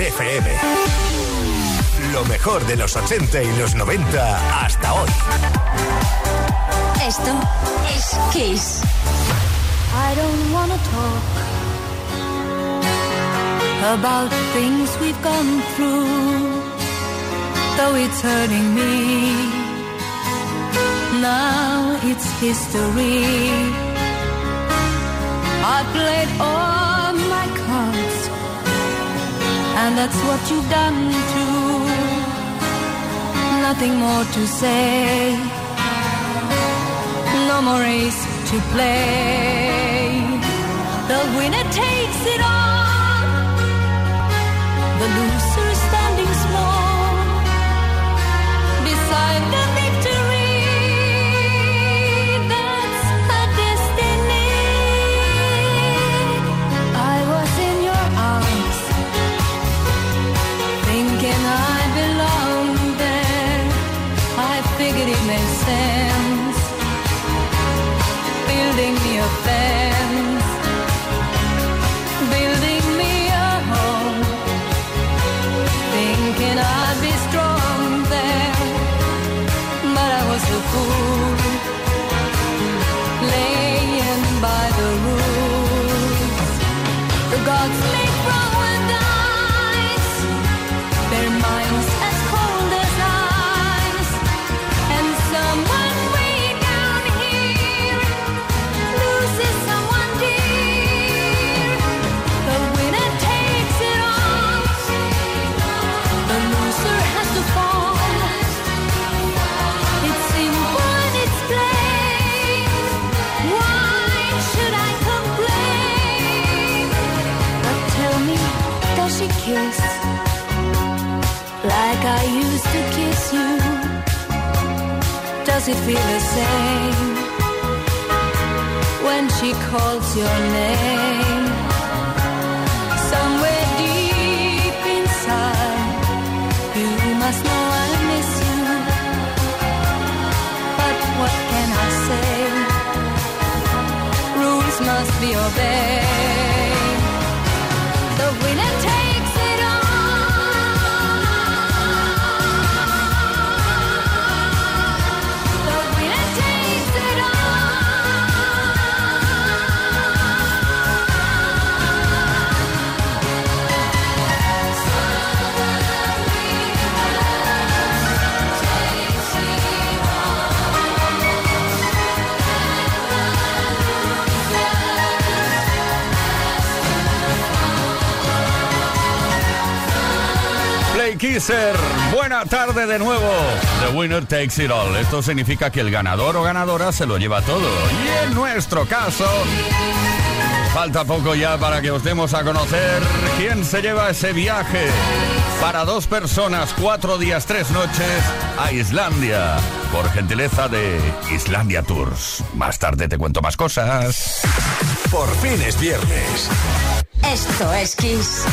FM. Lo mejor de los 80 y los 90 hasta hoy. Esto es Kiss. I don't wanna talk about things we've gone through, though it's hurting me. Now it's history. I played all and that's what you've done too. Nothing more to say, no more race to play. The winner takes it all, the loser standing small beside the tarde de nuevo. The winner takes it all. Esto significa que el ganador o ganadora se lo lleva todo. Y en nuestro caso, falta poco ya para que os demos a conocer quién se lleva ese viaje para dos personas, cuatro días, tres noches a Islandia. Por gentileza de Islandia Tours. Más tarde te cuento más cosas. Por fin es viernes. Esto es Kiss.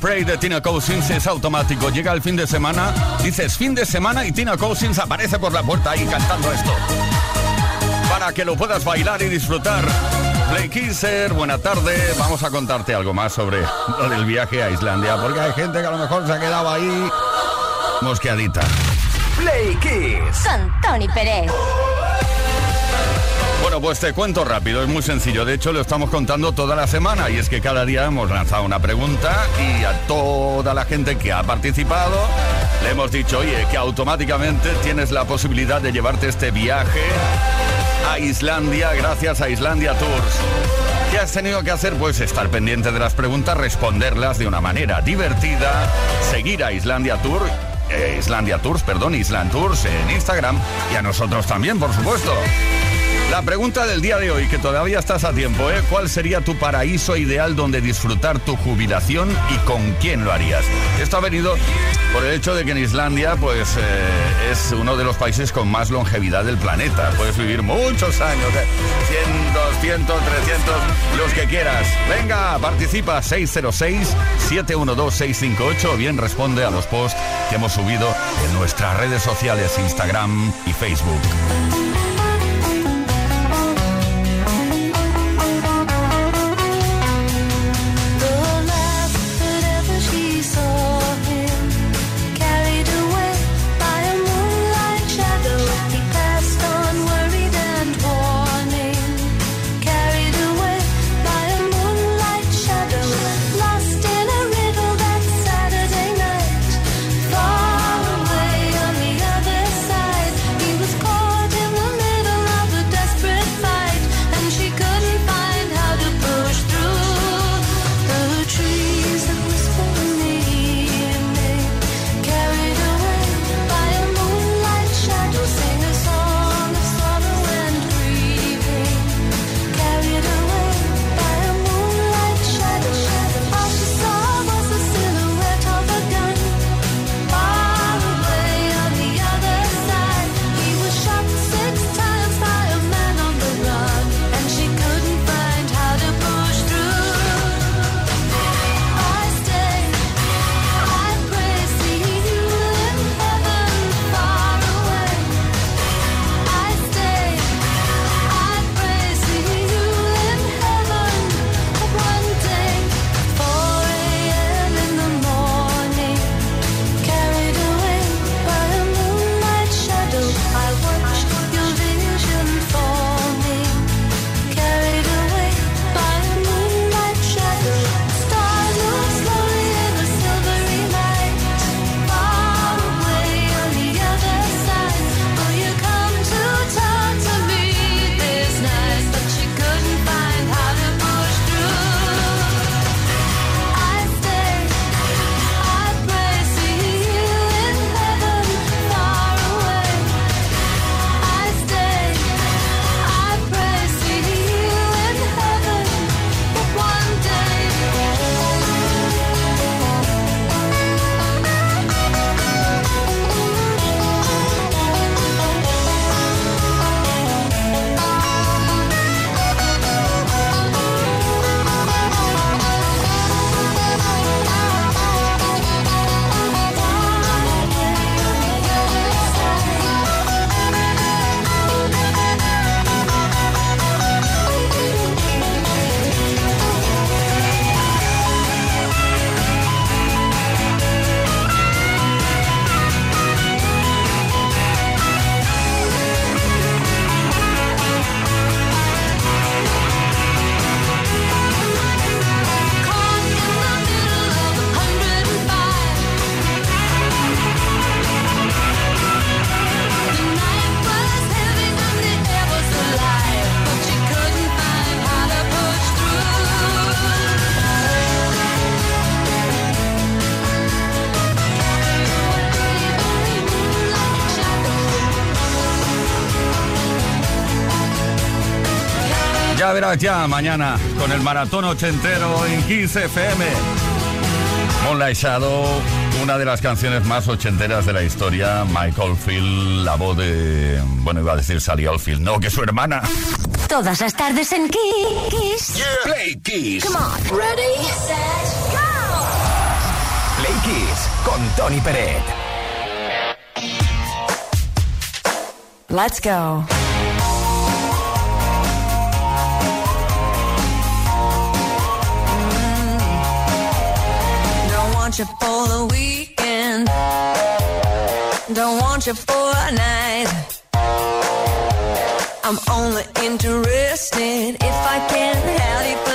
Prey de Tina Cousins es automático. Llega el fin de semana, dices fin de semana y Tina Cousins aparece por la puerta ahí cantando esto. Para que lo puedas bailar y disfrutar. Play Kisser, buena tarde. Vamos a contarte algo más sobre lo del viaje a Islandia, porque hay gente que a lo mejor se ha quedado ahí mosqueadita. Play Kiss. Con Tony Pérez. Pues te cuento rápido, es muy sencillo. De hecho, lo estamos contando toda la semana y es que cada día hemos lanzado una pregunta y a toda la gente que ha participado le hemos dicho, oye, que automáticamente tienes la posibilidad de llevarte este viaje a Islandia gracias a Islandia Tours. ¿Qué has tenido que hacer? Pues estar pendiente de las preguntas, responderlas de una manera divertida, seguir a Islandia Tour, eh, Islandia Tours, perdón, Island Tours en Instagram y a nosotros también, por supuesto. La pregunta del día de hoy, que todavía estás a tiempo, ¿eh? ¿Cuál sería tu paraíso ideal donde disfrutar tu jubilación y con quién lo harías? Esto ha venido por el hecho de que en Islandia, pues, eh, es uno de los países con más longevidad del planeta. Puedes vivir muchos años, ¿eh? 100, 200, 300, los que quieras. Venga, participa 606-712-658 o bien responde a los posts que hemos subido en nuestras redes sociales, Instagram y Facebook. verás ya mañana con el maratón ochentero en 15 FM. Moonlight Shadow, una de las canciones más ochenteras de la historia. Michael Field, la voz de. Bueno, iba a decir Sally Oldfield, no, que su hermana. Todas las tardes en Kiss. Play Kiss. Come on. Ready. Play Kiss con Tony Peret. Let's go. want you for the weekend. Don't want you for a night. I'm only interested if I can have you.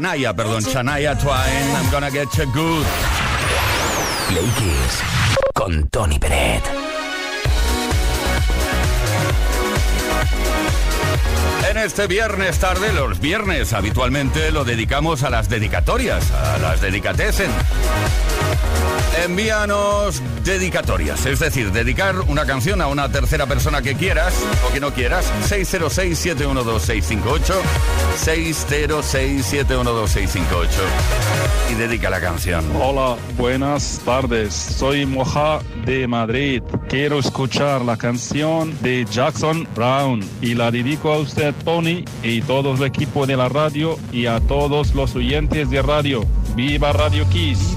Shania, perdón, Shania Twain, I'm gonna get you good. Play con Tony Pérez. En este viernes tarde, los viernes habitualmente lo dedicamos a las dedicatorias, a las dedicatesen envíanos dedicatorias, es decir, dedicar una canción a una tercera persona que quieras o que no quieras. 606-712-658, 606-712-658. Y dedica la canción. Hola, buenas tardes. Soy Moja de Madrid. Quiero escuchar la canción de Jackson Brown y la dedico a usted, Tony, y todo el equipo de la radio y a todos los oyentes de radio. ¡Viva Radio Kiss!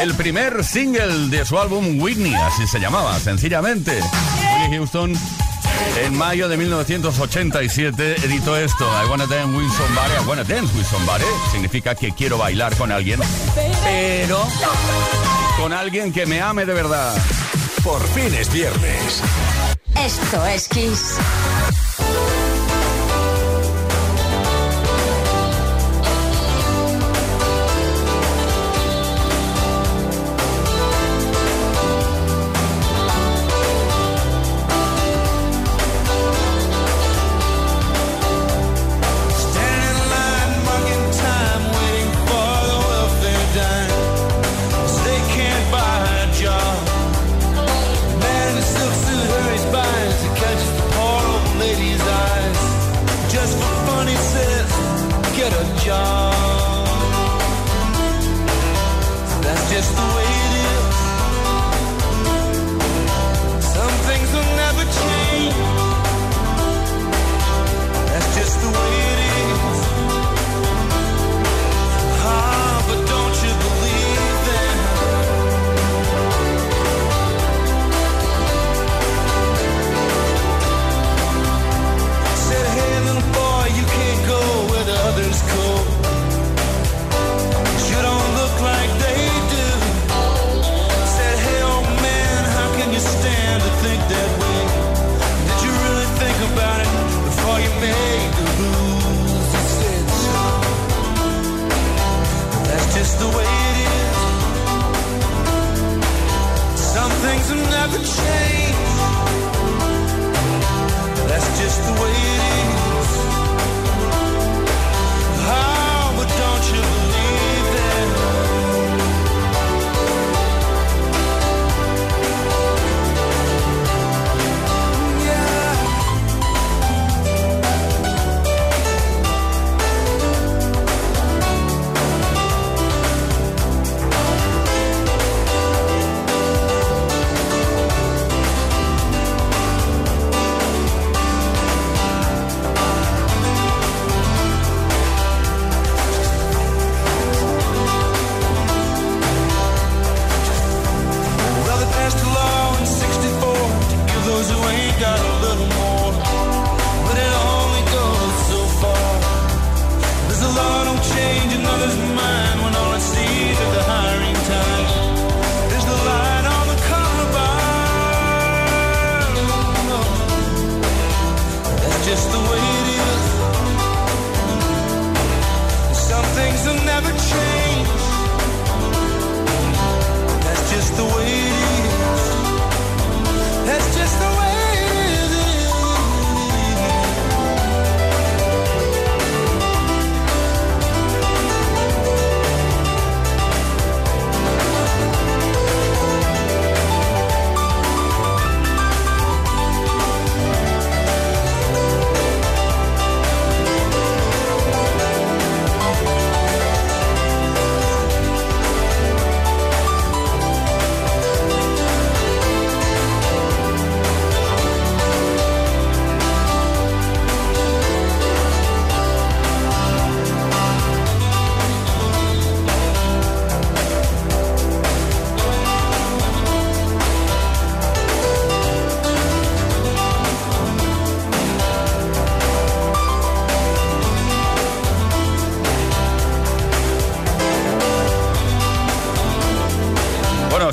El primer single de su álbum Whitney, así se llamaba, sencillamente. Whitney Houston en mayo de 1987 editó esto, I Wanna Dance With Somebody, I Wanna Dance With Somebody, significa que quiero bailar con alguien, pero con alguien que me ame de verdad. Por fin es viernes. Esto es Kiss.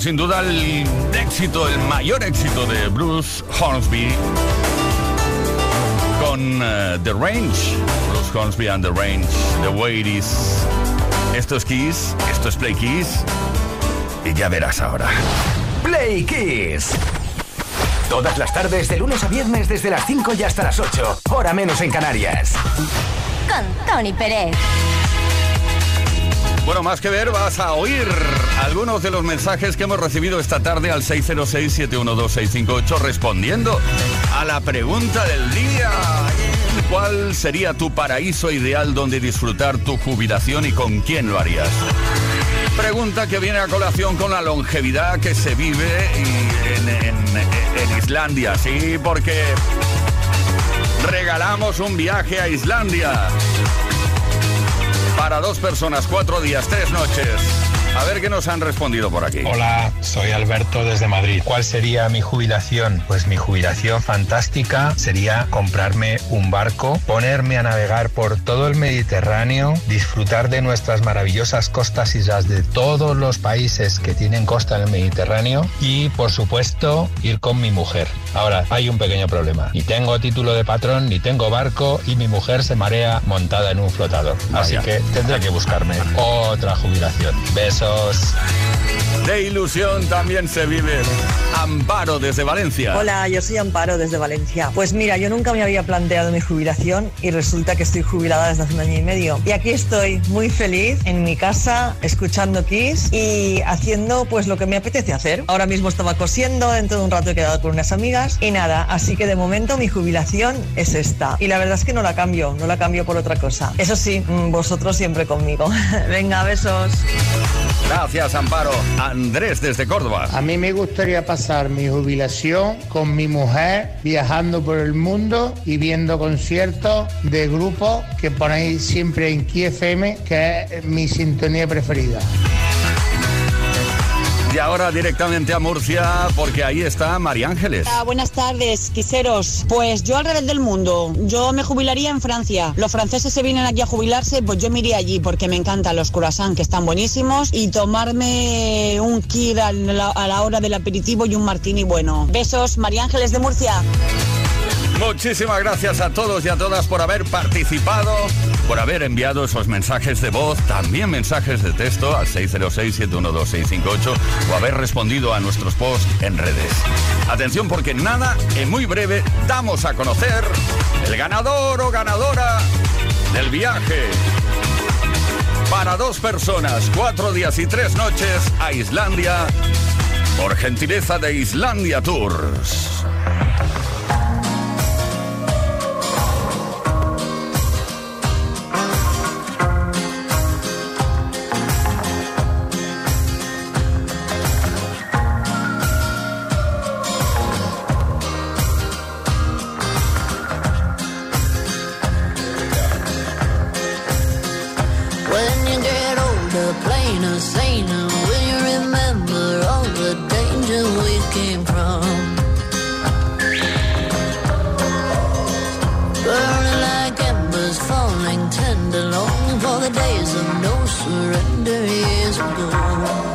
Sin duda el éxito, el mayor éxito de Bruce Hornsby con eh, The Range. Bruce Hornsby and The Range, The Way It Is. Esto es Kiss, esto es Play Kiss. Y ya verás ahora. Play Kiss. Todas las tardes, de lunes a viernes, desde las 5 y hasta las 8. Hora menos en Canarias. Con Tony Pérez. Bueno, más que ver, vas a oír algunos de los mensajes que hemos recibido esta tarde al 606-712-658 respondiendo a la pregunta del día. ¿Cuál sería tu paraíso ideal donde disfrutar tu jubilación y con quién lo harías? Pregunta que viene a colación con la longevidad que se vive en- en Islandia, sí, porque regalamos un viaje a Islandia. Para dos personas, cuatro días, tres noches. A ver qué nos han respondido por aquí. Hola, soy Alberto desde Madrid. ¿Cuál sería mi jubilación? Pues mi jubilación fantástica sería comprarme un barco, ponerme a navegar por todo el Mediterráneo, disfrutar de nuestras maravillosas costas islas de todos los países que tienen costa en el Mediterráneo y, por supuesto, ir con mi mujer. Ahora, hay un pequeño problema. Ni tengo título de patrón, ni tengo barco y mi mujer se marea montada en un flotador. Así Vaya. que tendré que buscarme otra jubilación. Besos. De ilusión también se vive. Amparo desde Valencia. Hola, yo soy Amparo desde Valencia. Pues mira, yo nunca me había planteado mi jubilación y resulta que estoy jubilada desde hace un año y medio. Y aquí estoy muy feliz en mi casa, escuchando Kiss y haciendo pues lo que me apetece hacer. Ahora mismo estaba cosiendo, dentro de un rato he quedado con unas amigas y nada, así que de momento mi jubilación es esta. Y la verdad es que no la cambio, no la cambio por otra cosa. Eso sí, mm, vosotros siempre conmigo. Venga, besos. Gracias, Amparo. Andrés desde Córdoba. A mí me gustaría pasar mi jubilación con mi mujer viajando por el mundo y viendo conciertos de grupos que ponéis siempre en KFM, que es mi sintonía preferida. Y ahora directamente a Murcia, porque ahí está María Ángeles. Hola, buenas tardes, quiseros. Pues yo al revés del mundo. Yo me jubilaría en Francia. Los franceses se vienen aquí a jubilarse, pues yo me iría allí porque me encantan los croissants que están buenísimos y tomarme un kir a la, a la hora del aperitivo y un martini bueno. Besos, María Ángeles de Murcia. Muchísimas gracias a todos y a todas por haber participado, por haber enviado esos mensajes de voz, también mensajes de texto al 606-712-658 o haber respondido a nuestros posts en redes. Atención porque nada, en muy breve, damos a conocer el ganador o ganadora del viaje. Para dos personas, cuatro días y tres noches a Islandia, por gentileza de Islandia Tours. Get older, plainer, saner, will you remember all the danger we came from? Burning like embers, falling tender, longing for the days of no surrender years ago.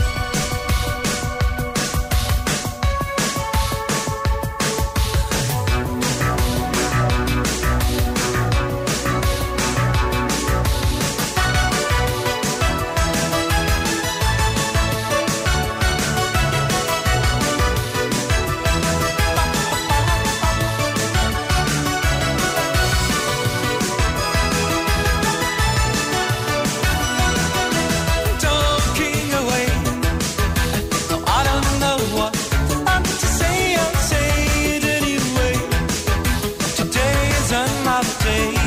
away.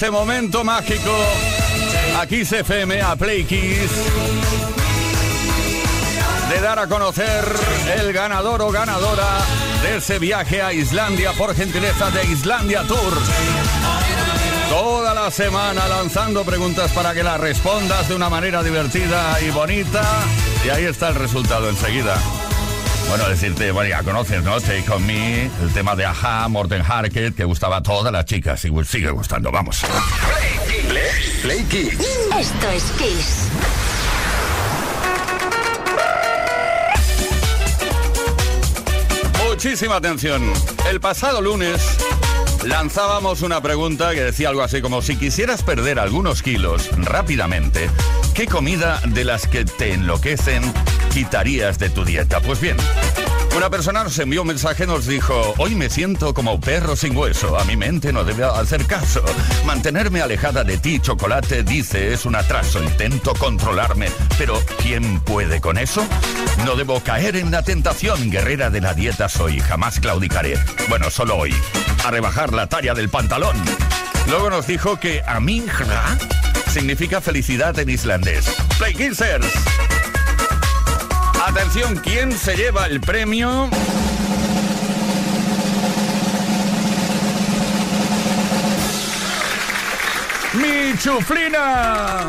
Ese momento mágico. Aquí se FM a Play Kiss. De dar a conocer el ganador o ganadora de ese viaje a Islandia por gentileza de Islandia Tour. Toda la semana lanzando preguntas para que las respondas de una manera divertida y bonita. Y ahí está el resultado enseguida. Bueno, decirte, bueno, ya conoces, ¿no? Take On Me, el tema de Aja, Morten Harket, que gustaba a todas las chicas y sigue gustando, vamos. Play Kiss. Esto es Kiss. Muchísima atención. El pasado lunes lanzábamos una pregunta que decía algo así como si quisieras perder algunos kilos rápidamente, ¿qué comida de las que te enloquecen quitarías de tu dieta? Pues bien, una persona nos envió un mensaje, nos dijo, hoy me siento como perro sin hueso, a mi mente no debe hacer caso. Mantenerme alejada de ti, chocolate, dice, es un atraso, intento controlarme, pero ¿quién puede con eso? No debo caer en la tentación, guerrera de la dieta soy, jamás claudicaré. Bueno, solo hoy, a rebajar la talla del pantalón. Luego nos dijo que amingra significa felicidad en islandés. Play Kissers. Atención, ¿quién se lleva el premio? ¡Mi chuflina!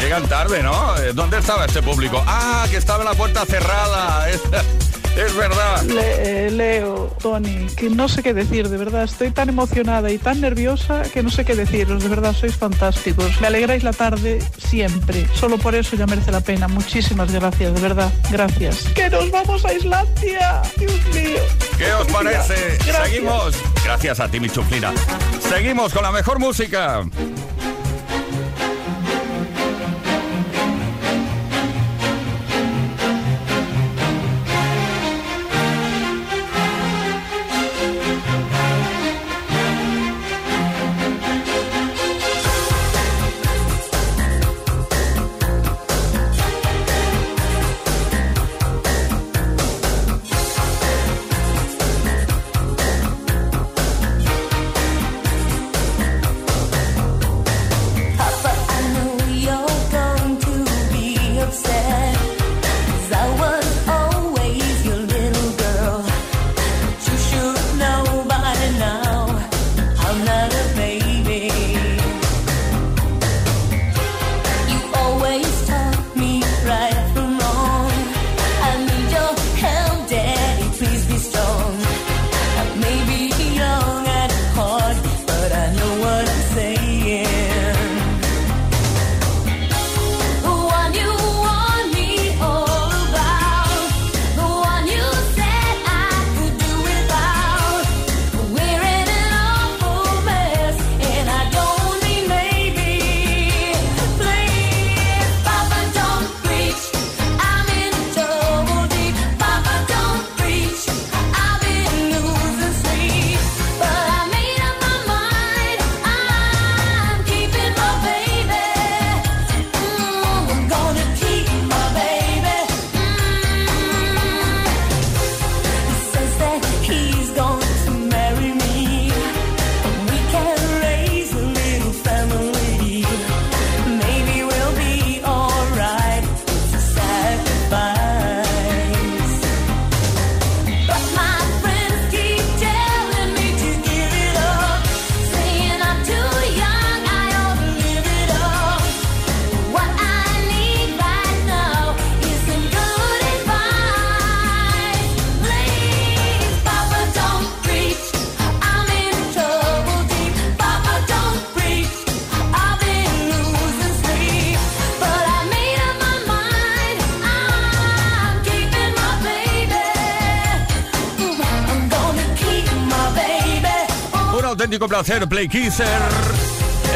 Llegan tarde, ¿no? ¿Dónde estaba este público? Ah, que estaba la puerta cerrada. Es verdad. Eh, Leo, Tony, que no sé qué decir, de verdad. Estoy tan emocionada y tan nerviosa que no sé qué deciros. De verdad, sois fantásticos. Me alegráis la tarde siempre. Solo por eso ya merece la pena. Muchísimas gracias, de verdad. Gracias. ¡Que nos vamos a Islandia! ¡Dios mío! ¿Qué os parece? Gracias. Seguimos. Gracias a ti, mi chuflina. Seguimos con la mejor música. Hacer Play Kisser.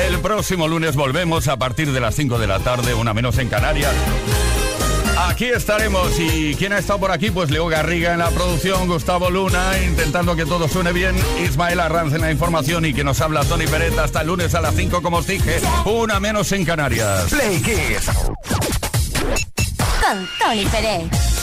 El próximo lunes volvemos a partir de las 5 de la tarde, una menos en Canarias. Aquí estaremos y ¿quién ha estado por aquí? Pues Leo Garriga en la producción, Gustavo Luna intentando que todo suene bien, Ismael Arranz en la información y que nos habla Tony Peret hasta el lunes a las 5 como os dije, una menos en Canarias. Play Con Tony Peret.